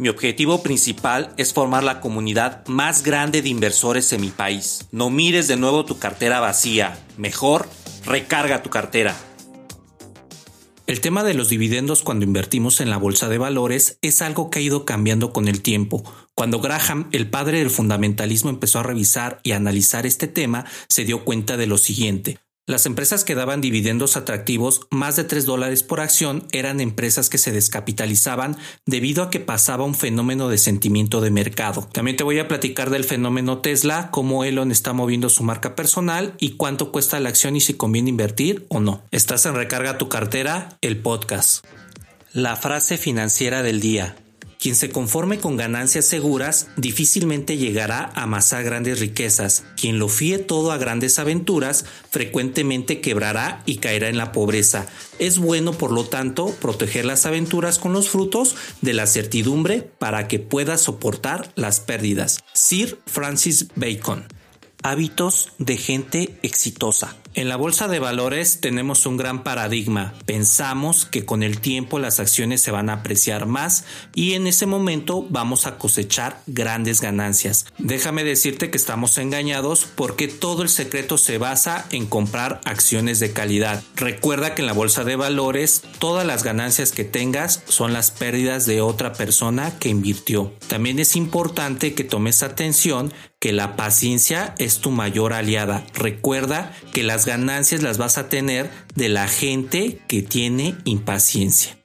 Mi objetivo principal es formar la comunidad más grande de inversores en mi país. No mires de nuevo tu cartera vacía. Mejor, recarga tu cartera. El tema de los dividendos cuando invertimos en la bolsa de valores es algo que ha ido cambiando con el tiempo. Cuando Graham, el padre del fundamentalismo, empezó a revisar y analizar este tema, se dio cuenta de lo siguiente. Las empresas que daban dividendos atractivos, más de 3 dólares por acción, eran empresas que se descapitalizaban debido a que pasaba un fenómeno de sentimiento de mercado. También te voy a platicar del fenómeno Tesla, cómo Elon está moviendo su marca personal y cuánto cuesta la acción y si conviene invertir o no. Estás en Recarga tu cartera, el podcast. La frase financiera del día. Quien se conforme con ganancias seguras difícilmente llegará a amasar grandes riquezas. Quien lo fíe todo a grandes aventuras frecuentemente quebrará y caerá en la pobreza. Es bueno, por lo tanto, proteger las aventuras con los frutos de la certidumbre para que pueda soportar las pérdidas. Sir Francis Bacon. Hábitos de gente exitosa. En la bolsa de valores tenemos un gran paradigma. Pensamos que con el tiempo las acciones se van a apreciar más y en ese momento vamos a cosechar grandes ganancias. Déjame decirte que estamos engañados porque todo el secreto se basa en comprar acciones de calidad. Recuerda que en la bolsa de valores todas las ganancias que tengas son las pérdidas de otra persona que invirtió. También es importante que tomes atención que la paciencia es tu mayor aliada. Recuerda que las ganancias las vas a tener de la gente que tiene impaciencia.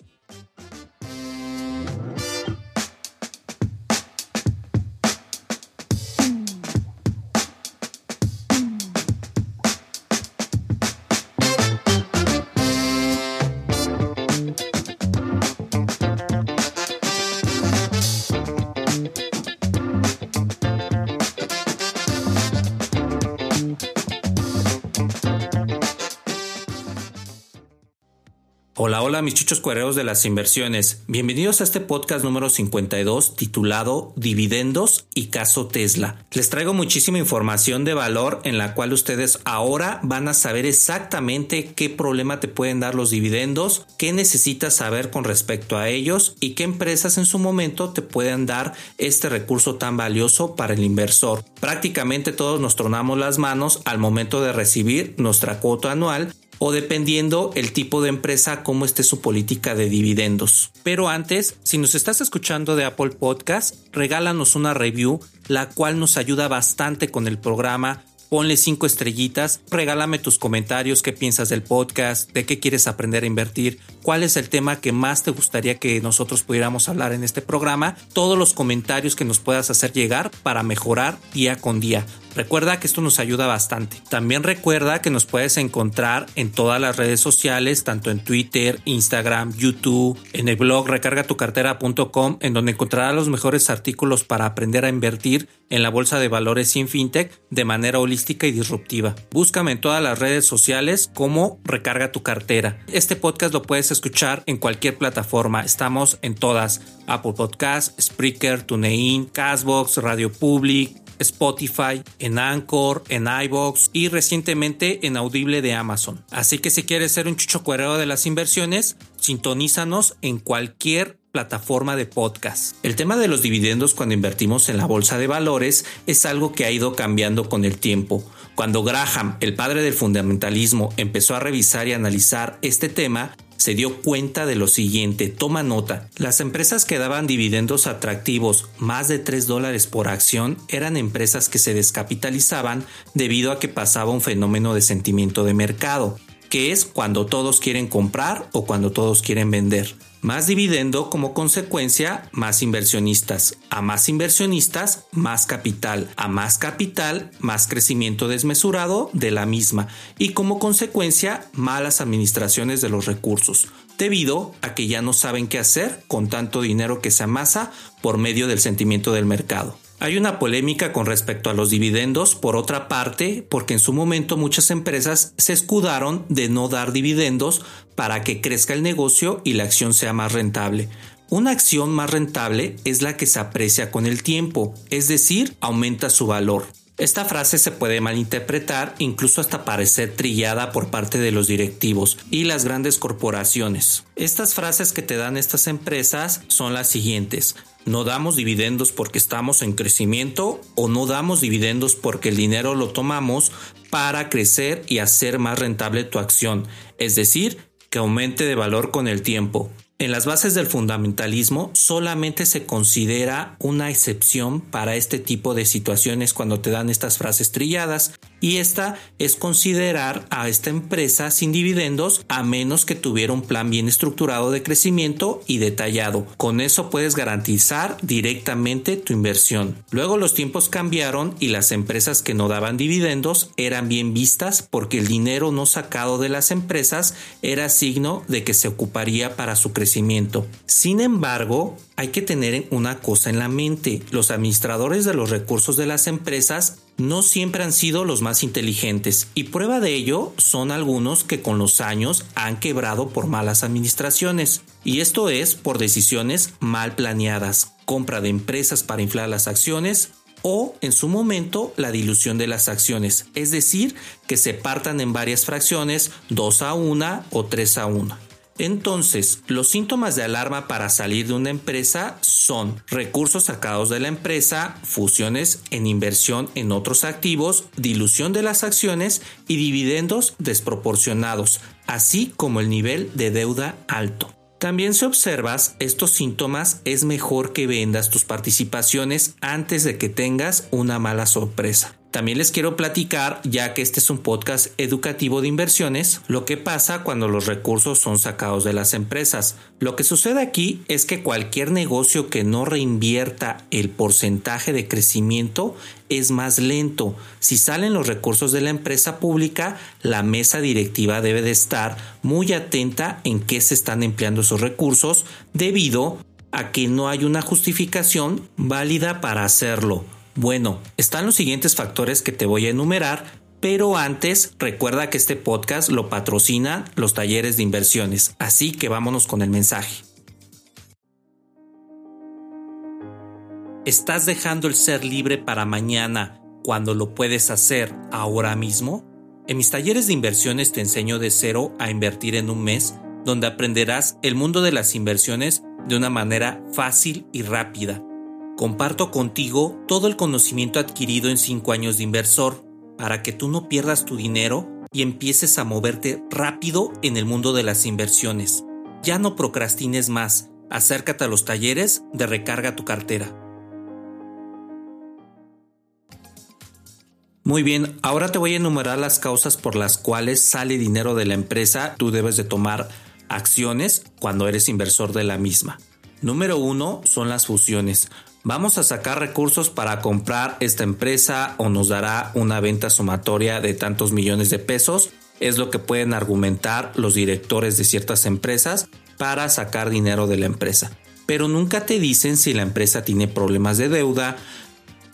Hola, hola mis chuchos cuereros de las inversiones. Bienvenidos a este podcast número 52 titulado Dividendos y caso Tesla. Les traigo muchísima información de valor en la cual ustedes ahora van a saber exactamente qué problema te pueden dar los dividendos, qué necesitas saber con respecto a ellos y qué empresas en su momento te pueden dar este recurso tan valioso para el inversor. Prácticamente todos nos tronamos las manos al momento de recibir nuestra cuota anual o dependiendo el tipo de empresa, cómo esté su política de dividendos. Pero antes, si nos estás escuchando de Apple Podcast, regálanos una review, la cual nos ayuda bastante con el programa. Ponle cinco estrellitas, regálame tus comentarios, qué piensas del podcast, de qué quieres aprender a invertir, cuál es el tema que más te gustaría que nosotros pudiéramos hablar en este programa, todos los comentarios que nos puedas hacer llegar para mejorar día con día. Recuerda que esto nos ayuda bastante. También recuerda que nos puedes encontrar en todas las redes sociales, tanto en Twitter, Instagram, YouTube, en el blog recargatucartera.com, en donde encontrarás los mejores artículos para aprender a invertir en la bolsa de valores en fintech de manera holística y disruptiva. Búscame en todas las redes sociales como Recarga tu cartera. Este podcast lo puedes escuchar en cualquier plataforma. Estamos en todas: Apple Podcasts, Spreaker, TuneIn, Castbox, Radio Public, Spotify, en Anchor, en iBox y recientemente en Audible de Amazon. Así que si quieres ser un chucho cuerero de las inversiones, sintonízanos en cualquier plataforma de podcast. El tema de los dividendos cuando invertimos en la bolsa de valores es algo que ha ido cambiando con el tiempo. Cuando Graham, el padre del fundamentalismo, empezó a revisar y analizar este tema, se dio cuenta de lo siguiente, toma nota, las empresas que daban dividendos atractivos más de 3 dólares por acción eran empresas que se descapitalizaban debido a que pasaba un fenómeno de sentimiento de mercado, que es cuando todos quieren comprar o cuando todos quieren vender. Más dividendo como consecuencia, más inversionistas. A más inversionistas, más capital. A más capital, más crecimiento desmesurado de la misma. Y como consecuencia, malas administraciones de los recursos. Debido a que ya no saben qué hacer con tanto dinero que se amasa por medio del sentimiento del mercado. Hay una polémica con respecto a los dividendos, por otra parte, porque en su momento muchas empresas se escudaron de no dar dividendos para que crezca el negocio y la acción sea más rentable. Una acción más rentable es la que se aprecia con el tiempo, es decir, aumenta su valor. Esta frase se puede malinterpretar, incluso hasta parecer trillada por parte de los directivos y las grandes corporaciones. Estas frases que te dan estas empresas son las siguientes. No damos dividendos porque estamos en crecimiento o no damos dividendos porque el dinero lo tomamos para crecer y hacer más rentable tu acción, es decir, que aumente de valor con el tiempo. En las bases del fundamentalismo solamente se considera una excepción para este tipo de situaciones cuando te dan estas frases trilladas y esta es considerar a esta empresa sin dividendos a menos que tuviera un plan bien estructurado de crecimiento y detallado. Con eso puedes garantizar directamente tu inversión. Luego los tiempos cambiaron y las empresas que no daban dividendos eran bien vistas porque el dinero no sacado de las empresas era signo de que se ocuparía para su crecimiento. Sin embargo, hay que tener una cosa en la mente. Los administradores de los recursos de las empresas no siempre han sido los más inteligentes y prueba de ello son algunos que con los años han quebrado por malas administraciones y esto es por decisiones mal planeadas, compra de empresas para inflar las acciones o en su momento la dilución de las acciones, es decir, que se partan en varias fracciones 2 a 1 o 3 a 1. Entonces, los síntomas de alarma para salir de una empresa son recursos sacados de la empresa, fusiones en inversión en otros activos, dilución de las acciones y dividendos desproporcionados, así como el nivel de deuda alto. También si observas estos síntomas es mejor que vendas tus participaciones antes de que tengas una mala sorpresa. También les quiero platicar, ya que este es un podcast educativo de inversiones, lo que pasa cuando los recursos son sacados de las empresas. Lo que sucede aquí es que cualquier negocio que no reinvierta el porcentaje de crecimiento es más lento. Si salen los recursos de la empresa pública, la mesa directiva debe de estar muy atenta en qué se están empleando esos recursos debido a que no hay una justificación válida para hacerlo. Bueno, están los siguientes factores que te voy a enumerar, pero antes recuerda que este podcast lo patrocina los talleres de inversiones, así que vámonos con el mensaje. ¿Estás dejando el ser libre para mañana cuando lo puedes hacer ahora mismo? En mis talleres de inversiones te enseño de cero a invertir en un mes, donde aprenderás el mundo de las inversiones de una manera fácil y rápida Comparto contigo todo el conocimiento adquirido en 5 años de inversor para que tú no pierdas tu dinero y empieces a moverte rápido en el mundo de las inversiones. Ya no procrastines más, acércate a los talleres de recarga tu cartera. Muy bien, ahora te voy a enumerar las causas por las cuales sale dinero de la empresa. Tú debes de tomar acciones cuando eres inversor de la misma. Número uno son las fusiones vamos a sacar recursos para comprar esta empresa o nos dará una venta sumatoria de tantos millones de pesos. Es lo que pueden argumentar los directores de ciertas empresas para sacar dinero de la empresa. Pero nunca te dicen si la empresa tiene problemas de deuda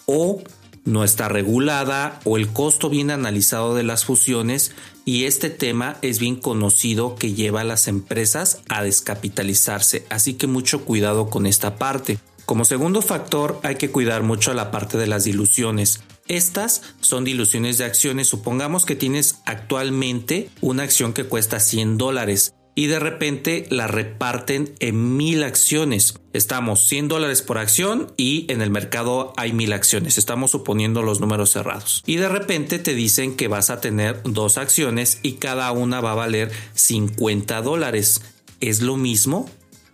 o no está regulada o el costo bien analizado de las fusiones y este tema es bien conocido que lleva a las empresas a descapitalizarse, así que mucho cuidado con esta parte. Como segundo factor hay que cuidar mucho la parte de las diluciones. Estas son diluciones de acciones. Supongamos que tienes actualmente una acción que cuesta 100 dólares y de repente la reparten en mil acciones. Estamos 100 dólares por acción y en el mercado hay mil acciones. Estamos suponiendo los números cerrados. Y de repente te dicen que vas a tener dos acciones y cada una va a valer 50 dólares. ¿Es lo mismo?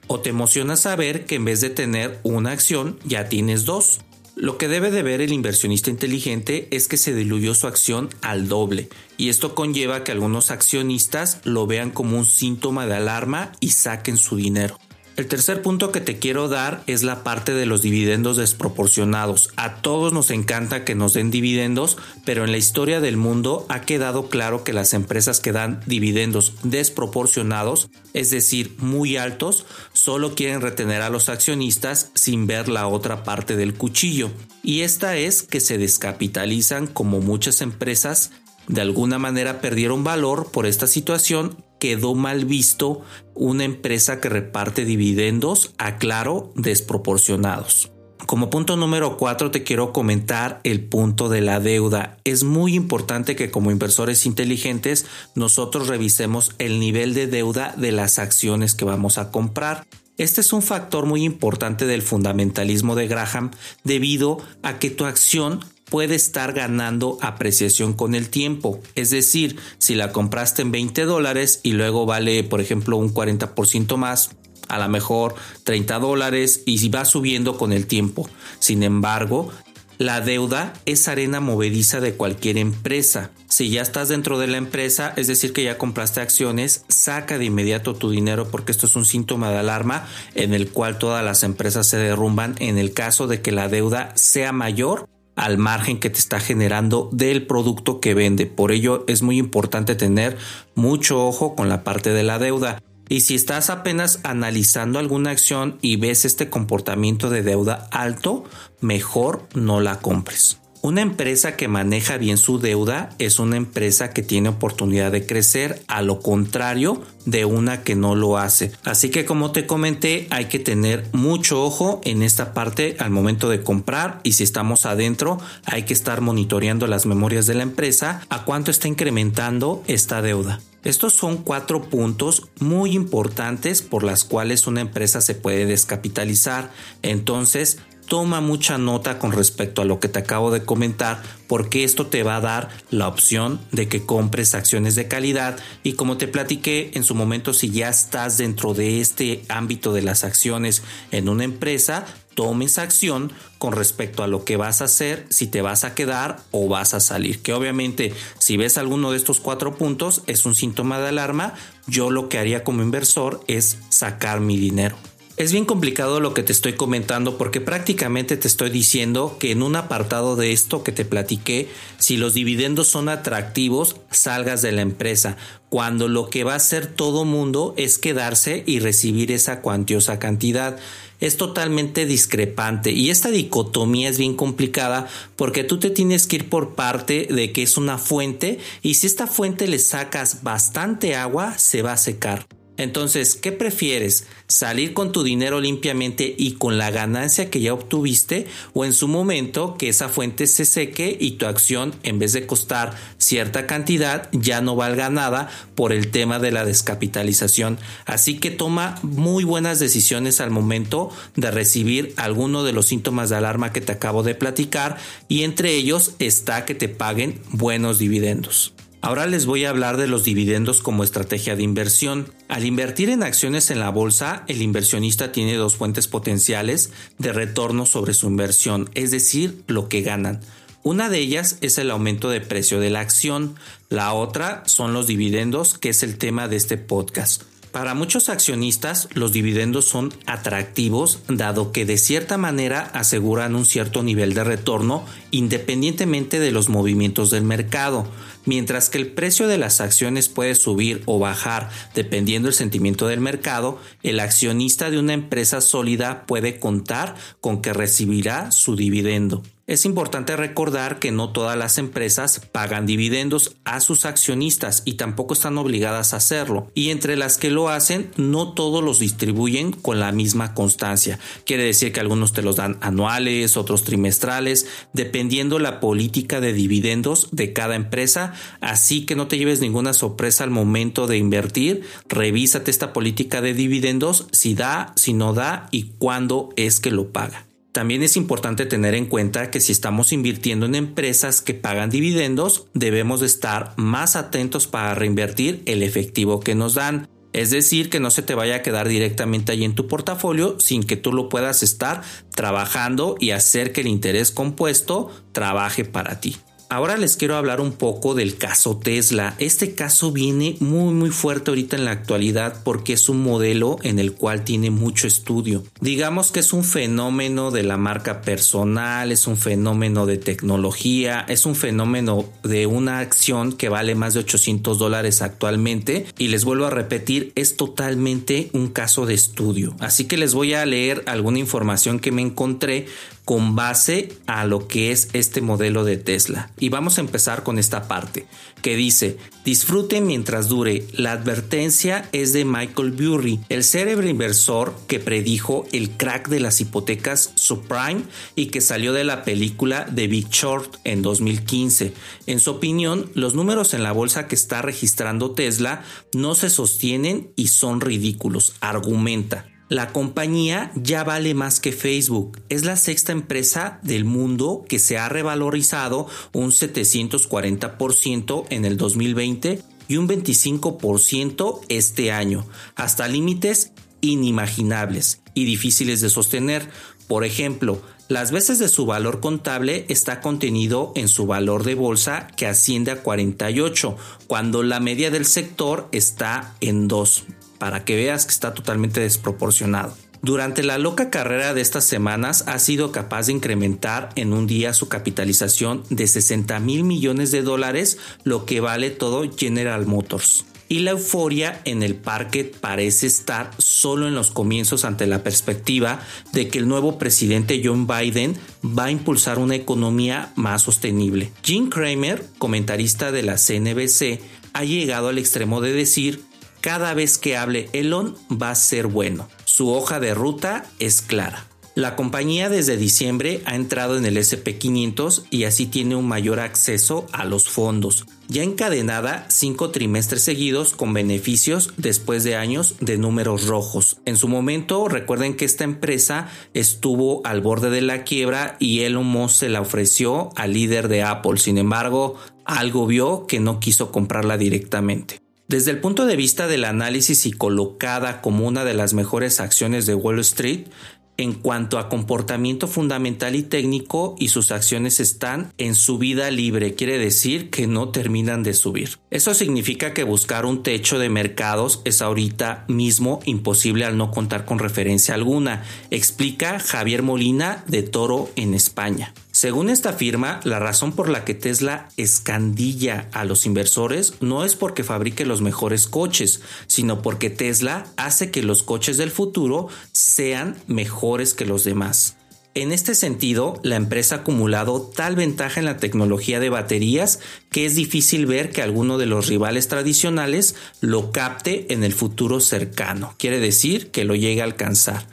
O te emociona saber que en vez de tener una acción ya tienes dos. Lo que debe de ver el inversionista inteligente es que se diluyó su acción al doble y esto conlleva que algunos accionistas lo vean como un síntoma de alarma y saquen su dinero. El tercer punto que te quiero dar es la parte de los dividendos desproporcionados. A todos nos encanta que nos den dividendos, pero en la historia del mundo ha quedado claro que las empresas que dan dividendos desproporcionados, es decir, muy altos, solo quieren retener a los accionistas sin ver la otra parte del cuchillo. Y esta es que se descapitalizan como muchas empresas de alguna manera perdieron valor por esta situación quedó mal visto una empresa que reparte dividendos, aclaro, desproporcionados. Como punto número 4 te quiero comentar el punto de la deuda. Es muy importante que como inversores inteligentes nosotros revisemos el nivel de deuda de las acciones que vamos a comprar. Este es un factor muy importante del fundamentalismo de Graham debido a que tu acción puede estar ganando apreciación con el tiempo. Es decir, si la compraste en 20 dólares y luego vale, por ejemplo, un 40% más, a lo mejor 30 dólares y va subiendo con el tiempo. Sin embargo, la deuda es arena movediza de cualquier empresa. Si ya estás dentro de la empresa, es decir, que ya compraste acciones, saca de inmediato tu dinero porque esto es un síntoma de alarma en el cual todas las empresas se derrumban en el caso de que la deuda sea mayor al margen que te está generando del producto que vende. Por ello es muy importante tener mucho ojo con la parte de la deuda. Y si estás apenas analizando alguna acción y ves este comportamiento de deuda alto, mejor no la compres. Una empresa que maneja bien su deuda es una empresa que tiene oportunidad de crecer, a lo contrario de una que no lo hace. Así que como te comenté, hay que tener mucho ojo en esta parte al momento de comprar y si estamos adentro, hay que estar monitoreando las memorias de la empresa a cuánto está incrementando esta deuda. Estos son cuatro puntos muy importantes por las cuales una empresa se puede descapitalizar. Entonces, toma mucha nota con respecto a lo que te acabo de comentar porque esto te va a dar la opción de que compres acciones de calidad y como te platiqué en su momento si ya estás dentro de este ámbito de las acciones en una empresa tomes acción con respecto a lo que vas a hacer, si te vas a quedar o vas a salir. Que obviamente si ves alguno de estos cuatro puntos es un síntoma de alarma, yo lo que haría como inversor es sacar mi dinero. Es bien complicado lo que te estoy comentando porque prácticamente te estoy diciendo que en un apartado de esto que te platiqué, si los dividendos son atractivos, salgas de la empresa, cuando lo que va a hacer todo mundo es quedarse y recibir esa cuantiosa cantidad. Es totalmente discrepante y esta dicotomía es bien complicada porque tú te tienes que ir por parte de que es una fuente y si esta fuente le sacas bastante agua se va a secar. Entonces, ¿qué prefieres? ¿Salir con tu dinero limpiamente y con la ganancia que ya obtuviste? ¿O en su momento que esa fuente se seque y tu acción, en vez de costar cierta cantidad, ya no valga nada por el tema de la descapitalización? Así que toma muy buenas decisiones al momento de recibir alguno de los síntomas de alarma que te acabo de platicar y entre ellos está que te paguen buenos dividendos. Ahora les voy a hablar de los dividendos como estrategia de inversión. Al invertir en acciones en la bolsa, el inversionista tiene dos fuentes potenciales de retorno sobre su inversión, es decir, lo que ganan. Una de ellas es el aumento de precio de la acción, la otra son los dividendos, que es el tema de este podcast. Para muchos accionistas, los dividendos son atractivos dado que de cierta manera aseguran un cierto nivel de retorno independientemente de los movimientos del mercado, mientras que el precio de las acciones puede subir o bajar dependiendo del sentimiento del mercado, el accionista de una empresa sólida puede contar con que recibirá su dividendo. Es importante recordar que no todas las empresas pagan dividendos a sus accionistas y tampoco están obligadas a hacerlo. Y entre las que lo hacen, no todos los distribuyen con la misma constancia. Quiere decir que algunos te los dan anuales, otros trimestrales, dependiendo la política de dividendos de cada empresa. Así que no te lleves ninguna sorpresa al momento de invertir. Revísate esta política de dividendos, si da, si no da y cuándo es que lo paga. También es importante tener en cuenta que si estamos invirtiendo en empresas que pagan dividendos, debemos de estar más atentos para reinvertir el efectivo que nos dan. Es decir, que no se te vaya a quedar directamente ahí en tu portafolio sin que tú lo puedas estar trabajando y hacer que el interés compuesto trabaje para ti. Ahora les quiero hablar un poco del caso Tesla. Este caso viene muy muy fuerte ahorita en la actualidad porque es un modelo en el cual tiene mucho estudio. Digamos que es un fenómeno de la marca personal, es un fenómeno de tecnología, es un fenómeno de una acción que vale más de 800 dólares actualmente y les vuelvo a repetir, es totalmente un caso de estudio. Así que les voy a leer alguna información que me encontré con base a lo que es este modelo de Tesla. Y vamos a empezar con esta parte que dice, disfrute mientras dure. La advertencia es de Michael Burry, el cerebro inversor que predijo el crack de las hipotecas subprime y que salió de la película The Big Short en 2015. En su opinión, los números en la bolsa que está registrando Tesla no se sostienen y son ridículos, argumenta. La compañía ya vale más que Facebook. Es la sexta empresa del mundo que se ha revalorizado un 740% en el 2020 y un 25% este año, hasta límites inimaginables y difíciles de sostener. Por ejemplo, las veces de su valor contable está contenido en su valor de bolsa que asciende a 48, cuando la media del sector está en 2 para que veas que está totalmente desproporcionado. Durante la loca carrera de estas semanas ha sido capaz de incrementar en un día su capitalización de 60 mil millones de dólares, lo que vale todo General Motors. Y la euforia en el parque parece estar solo en los comienzos ante la perspectiva de que el nuevo presidente John Biden va a impulsar una economía más sostenible. Jim Cramer, comentarista de la CNBC, ha llegado al extremo de decir cada vez que hable Elon va a ser bueno. Su hoja de ruta es clara. La compañía desde diciembre ha entrado en el SP500 y así tiene un mayor acceso a los fondos, ya encadenada cinco trimestres seguidos con beneficios después de años de números rojos. En su momento, recuerden que esta empresa estuvo al borde de la quiebra y Elon Musk se la ofreció al líder de Apple. Sin embargo, algo vio que no quiso comprarla directamente. Desde el punto de vista del análisis y colocada como una de las mejores acciones de Wall Street, en cuanto a comportamiento fundamental y técnico y sus acciones están en subida libre, quiere decir que no terminan de subir. Eso significa que buscar un techo de mercados es ahorita mismo imposible al no contar con referencia alguna, explica Javier Molina de Toro en España. Según esta firma, la razón por la que Tesla escandilla a los inversores no es porque fabrique los mejores coches, sino porque Tesla hace que los coches del futuro sean mejores que los demás. En este sentido, la empresa ha acumulado tal ventaja en la tecnología de baterías que es difícil ver que alguno de los rivales tradicionales lo capte en el futuro cercano. Quiere decir que lo llegue a alcanzar.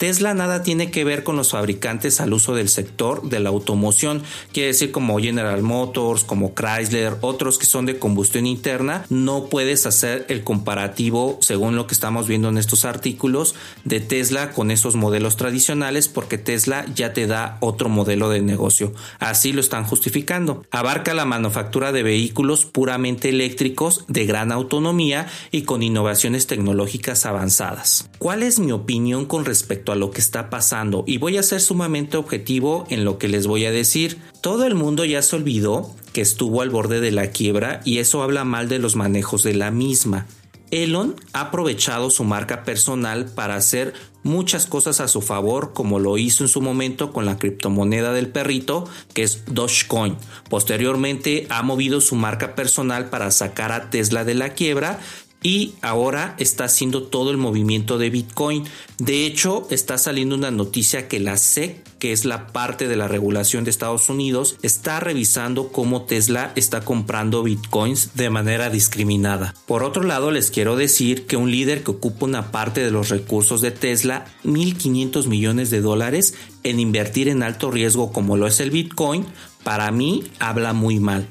Tesla nada tiene que ver con los fabricantes al uso del sector de la automoción, quiere decir como General Motors, como Chrysler, otros que son de combustión interna, no puedes hacer el comparativo según lo que estamos viendo en estos artículos de Tesla con esos modelos tradicionales porque Tesla ya te da otro modelo de negocio. Así lo están justificando. Abarca la manufactura de vehículos puramente eléctricos de gran autonomía y con innovaciones tecnológicas avanzadas. ¿Cuál es mi opinión con respecto a lo que está pasando y voy a ser sumamente objetivo en lo que les voy a decir. Todo el mundo ya se olvidó que estuvo al borde de la quiebra y eso habla mal de los manejos de la misma. Elon ha aprovechado su marca personal para hacer muchas cosas a su favor, como lo hizo en su momento con la criptomoneda del perrito, que es Dogecoin. Posteriormente ha movido su marca personal para sacar a Tesla de la quiebra y ahora está haciendo todo el movimiento de Bitcoin. De hecho, está saliendo una noticia que la SEC, que es la parte de la regulación de Estados Unidos, está revisando cómo Tesla está comprando Bitcoins de manera discriminada. Por otro lado, les quiero decir que un líder que ocupa una parte de los recursos de Tesla, 1.500 millones de dólares, en invertir en alto riesgo como lo es el Bitcoin, para mí habla muy mal.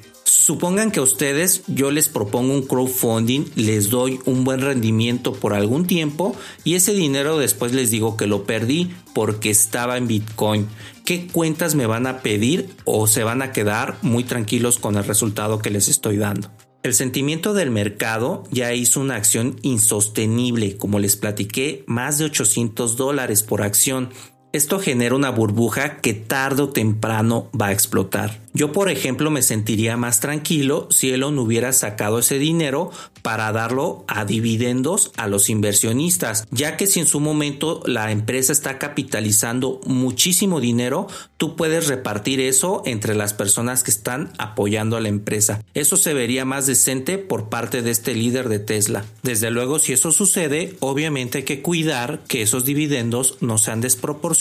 Supongan que a ustedes yo les propongo un crowdfunding, les doy un buen rendimiento por algún tiempo y ese dinero después les digo que lo perdí porque estaba en Bitcoin. ¿Qué cuentas me van a pedir o se van a quedar muy tranquilos con el resultado que les estoy dando? El sentimiento del mercado ya hizo una acción insostenible, como les platiqué, más de 800 dólares por acción esto genera una burbuja que tarde o temprano va a explotar. Yo, por ejemplo, me sentiría más tranquilo si Elon hubiera sacado ese dinero para darlo a dividendos a los inversionistas, ya que si en su momento la empresa está capitalizando muchísimo dinero, tú puedes repartir eso entre las personas que están apoyando a la empresa. Eso se vería más decente por parte de este líder de Tesla. Desde luego, si eso sucede, obviamente hay que cuidar que esos dividendos no sean desproporcionados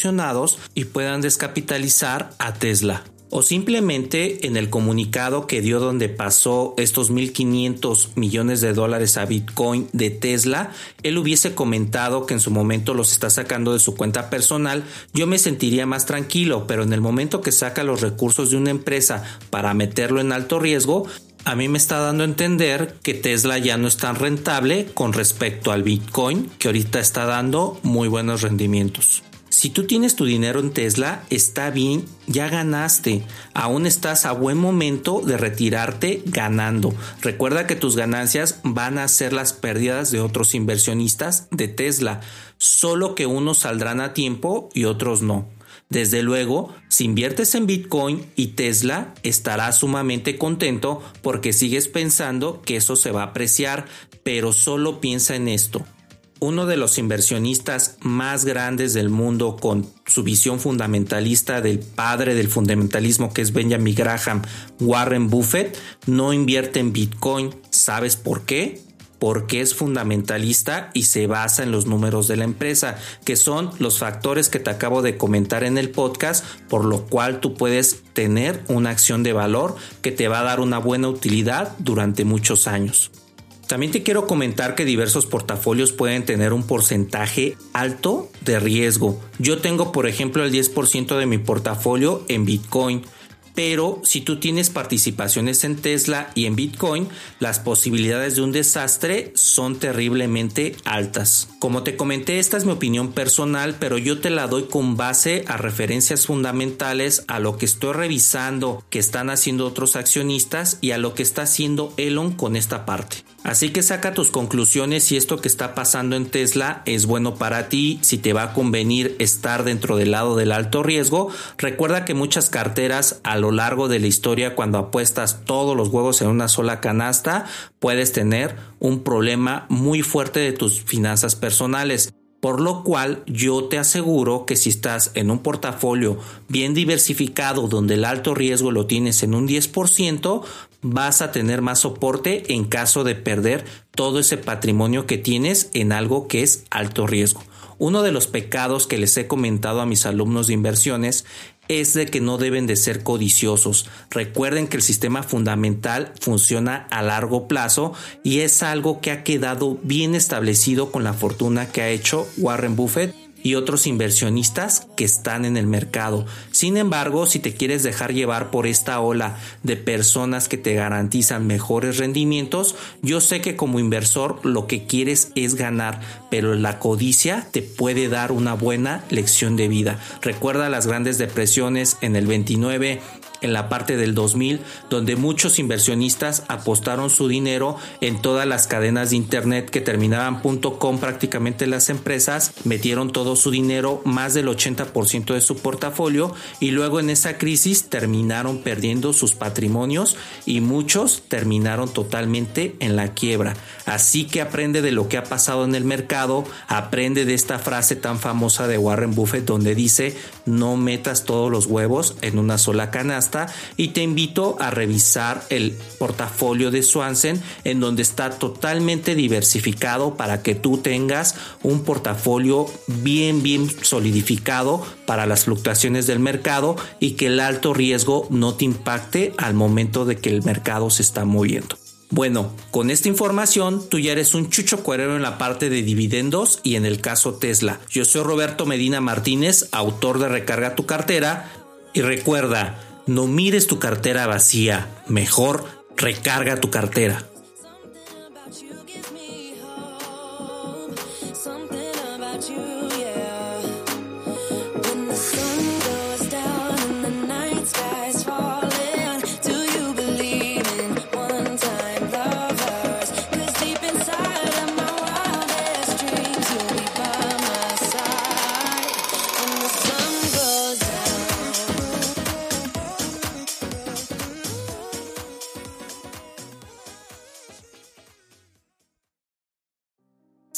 y puedan descapitalizar a Tesla. O simplemente en el comunicado que dio donde pasó estos 1.500 millones de dólares a Bitcoin de Tesla, él hubiese comentado que en su momento los está sacando de su cuenta personal, yo me sentiría más tranquilo, pero en el momento que saca los recursos de una empresa para meterlo en alto riesgo, a mí me está dando a entender que Tesla ya no es tan rentable con respecto al Bitcoin, que ahorita está dando muy buenos rendimientos. Si tú tienes tu dinero en Tesla, está bien, ya ganaste. Aún estás a buen momento de retirarte ganando. Recuerda que tus ganancias van a ser las pérdidas de otros inversionistas de Tesla, solo que unos saldrán a tiempo y otros no. Desde luego, si inviertes en Bitcoin y Tesla, estarás sumamente contento porque sigues pensando que eso se va a apreciar, pero solo piensa en esto uno de los inversionistas más grandes del mundo con su visión fundamentalista del padre del fundamentalismo que es Benjamin Graham, Warren Buffett, no invierte en Bitcoin. ¿Sabes por qué? Porque es fundamentalista y se basa en los números de la empresa, que son los factores que te acabo de comentar en el podcast, por lo cual tú puedes tener una acción de valor que te va a dar una buena utilidad durante muchos años. También te quiero comentar que diversos portafolios pueden tener un porcentaje alto de riesgo. Yo tengo, por ejemplo, el 10% de mi portafolio en Bitcoin pero si tú tienes participaciones en Tesla y en Bitcoin, las posibilidades de un desastre son terriblemente altas. Como te comenté, esta es mi opinión personal, pero yo te la doy con base a referencias fundamentales, a lo que estoy revisando que están haciendo otros accionistas y a lo que está haciendo Elon con esta parte. Así que saca tus conclusiones si esto que está pasando en Tesla es bueno para ti, si te va a convenir estar dentro del lado del alto riesgo. Recuerda que muchas carteras a lo largo de la historia cuando apuestas todos los huevos en una sola canasta puedes tener un problema muy fuerte de tus finanzas personales. Por lo cual yo te aseguro que si estás en un portafolio bien diversificado donde el alto riesgo lo tienes en un 10%, vas a tener más soporte en caso de perder todo ese patrimonio que tienes en algo que es alto riesgo. Uno de los pecados que les he comentado a mis alumnos de inversiones es de que no deben de ser codiciosos. Recuerden que el sistema fundamental funciona a largo plazo y es algo que ha quedado bien establecido con la fortuna que ha hecho Warren Buffett y otros inversionistas que están en el mercado. Sin embargo, si te quieres dejar llevar por esta ola de personas que te garantizan mejores rendimientos, yo sé que como inversor lo que quieres es ganar, pero la codicia te puede dar una buena lección de vida. Recuerda las grandes depresiones en el 29 en la parte del 2000, donde muchos inversionistas apostaron su dinero en todas las cadenas de internet que terminaban .com prácticamente las empresas, metieron todo su dinero, más del 80% de su portafolio y luego en esa crisis terminaron perdiendo sus patrimonios y muchos terminaron totalmente en la quiebra. Así que aprende de lo que ha pasado en el mercado, aprende de esta frase tan famosa de Warren Buffett donde dice no metas todos los huevos en una sola canasta y te invito a revisar el portafolio de Swansen en donde está totalmente diversificado para que tú tengas un portafolio bien bien solidificado para las fluctuaciones del mercado y que el alto riesgo no te impacte al momento de que el mercado se está moviendo. Bueno, con esta información tú ya eres un chucho cuerero en la parte de dividendos y en el caso Tesla. Yo soy Roberto Medina Martínez, autor de Recarga tu cartera y recuerda, no mires tu cartera vacía, mejor recarga tu cartera.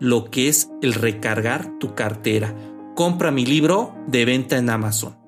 lo que es el recargar tu cartera. Compra mi libro de venta en Amazon.